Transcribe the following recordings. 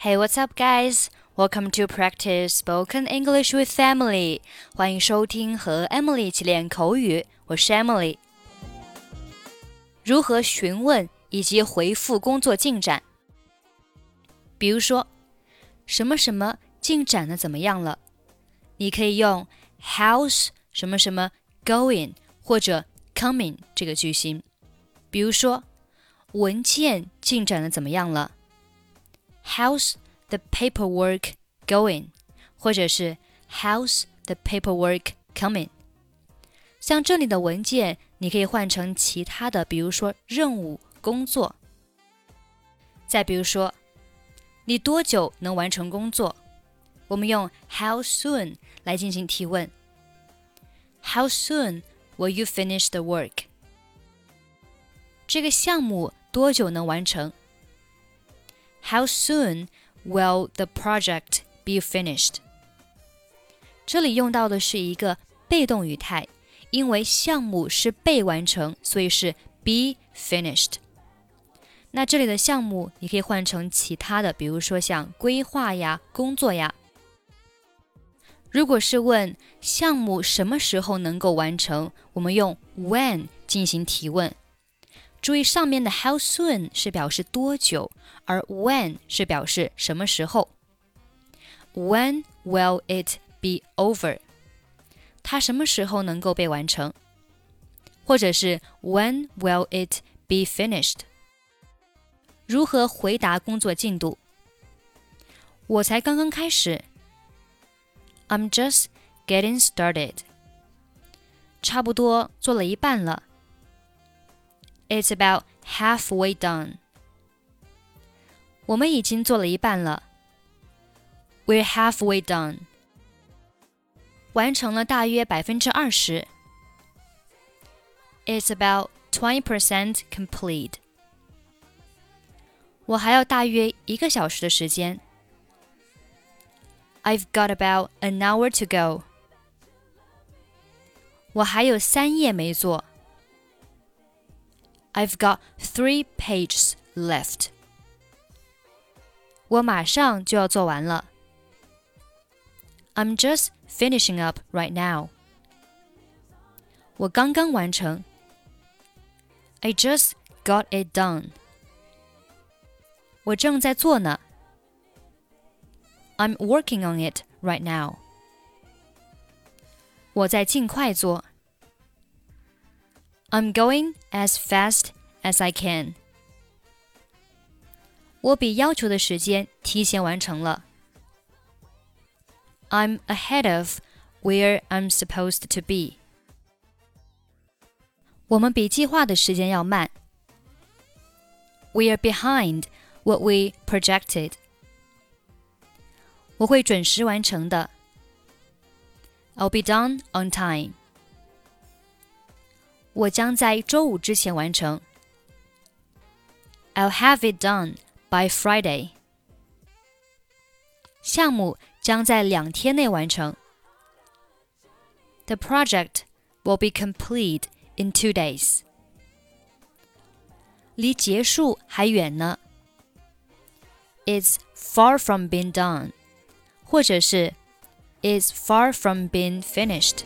Hey, what's up, guys? Welcome to practice spoken English with Emily. 欢迎收听和 Emily 一起练口语。我是 Emily。如何询问以及回复工作进展？比如说，什么什么进展的怎么样了？你可以用 How's 什么什么 going 或者 coming 这个句型。比如说，文件进展的怎么样了 ？How's the paperwork going？或者是 How's the paperwork coming？像这里的文件，你可以换成其他的，比如说任务、工作。再比如说，你多久能完成工作？我们用 How soon 来进行提问。How soon will you finish the work？这个项目多久能完成 ？how soon will the project be finished？这里用到的是一个被动语态，因为项目是被完成，所以是 be finished。那这里的项目你可以换成其他的，比如说像规划呀、工作呀。如果是问项目什么时候能够完成，我们用 when 进行提问。注意上面的 how soon 是表示多久，而 when 是表示什么时候。When will it be over？它什么时候能够被完成？或者是 When will it be finished？如何回答工作进度？我才刚刚开始。I'm just getting started。差不多做了一半了。 It's about halfway done. 我们已经做了一半了。We're halfway done. 完成了大约百分之二十。It's about twenty percent complete. 我还有大约一个小时的时间。I've got about an hour to go. 我还有三页没做。 I've got three pages left. 我马上就要做完了。I'm just finishing up right now. 我刚刚完成。I just got it done. 我正在做呢。I'm working on it right now. 我在尽快做。 I'm going as fast as I can. 我比要求的时间提前完成了。I'm ahead of where I'm supposed to be. 我们比计划的时间要慢。We are behind what we projected. 我会准时完成的。I'll be done on time. 我将在周五之前完成。I'll have it done by Friday。项目将在两天内完成。The project will be complete in two days。离结束还远呢。It's far from being done，或者是 It's far from being finished。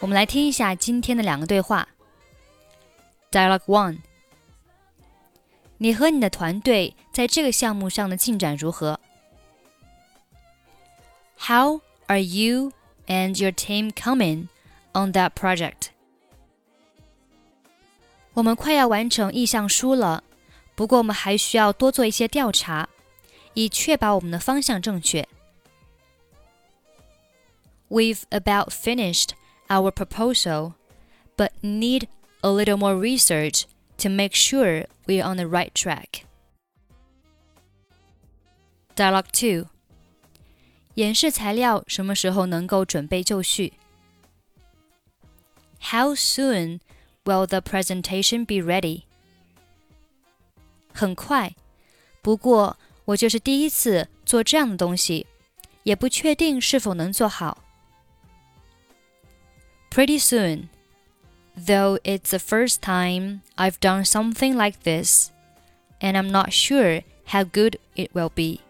我们来听一下今天的两个对话。Dialogue One：你和你的团队在这个项目上的进展如何？How are you and your team coming on that project？我们快要完成意向书了，不过我们还需要多做一些调查，以确保我们的方向正确。We've about finished our proposal, but need a little more research to make sure we're on the right track. Dialogue 2演示材料什么时候能够准备就绪？How soon will the presentation be ready? 很快，不过我就是第一次做这样的东西，也不确定是否能做好。 Pretty soon. Though it's the first time I've done something like this, and I'm not sure how good it will be.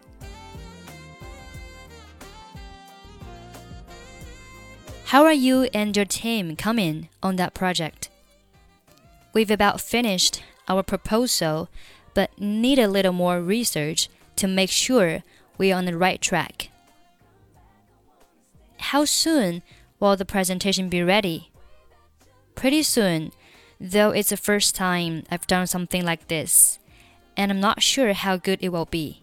How are you and your team coming on that project? We've about finished our proposal, but need a little more research to make sure we're on the right track. How soon will the presentation be ready? Pretty soon, though it's the first time I've done something like this, and I'm not sure how good it will be.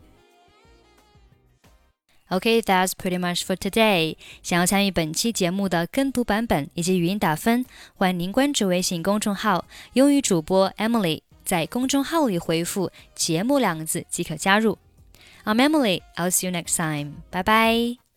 Okay, that's pretty much for today. 想要参与本期节目的跟读版本以及语音打分，欢迎您关注微信公众号“英语主播 Emily”，在公众号里回复“节目”两个字即可加入。I'm Emily. I'll see you next time. Bye bye.